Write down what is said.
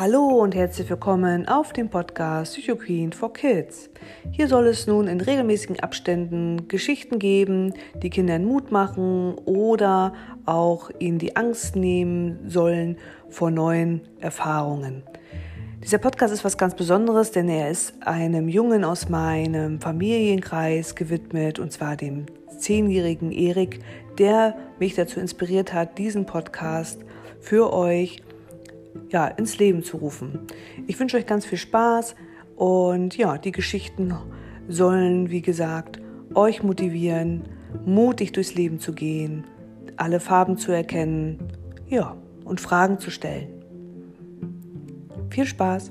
Hallo und herzlich willkommen auf dem Podcast Psycho Queen for Kids. Hier soll es nun in regelmäßigen Abständen Geschichten geben, die Kindern Mut machen oder auch ihnen die Angst nehmen sollen vor neuen Erfahrungen. Dieser Podcast ist was ganz Besonderes, denn er ist einem Jungen aus meinem Familienkreis gewidmet, und zwar dem zehnjährigen Erik, der mich dazu inspiriert hat, diesen Podcast für euch ja, ins Leben zu rufen. Ich wünsche euch ganz viel Spaß und ja, die Geschichten sollen, wie gesagt, euch motivieren, mutig durchs Leben zu gehen, alle Farben zu erkennen, ja, und Fragen zu stellen. Viel Spaß!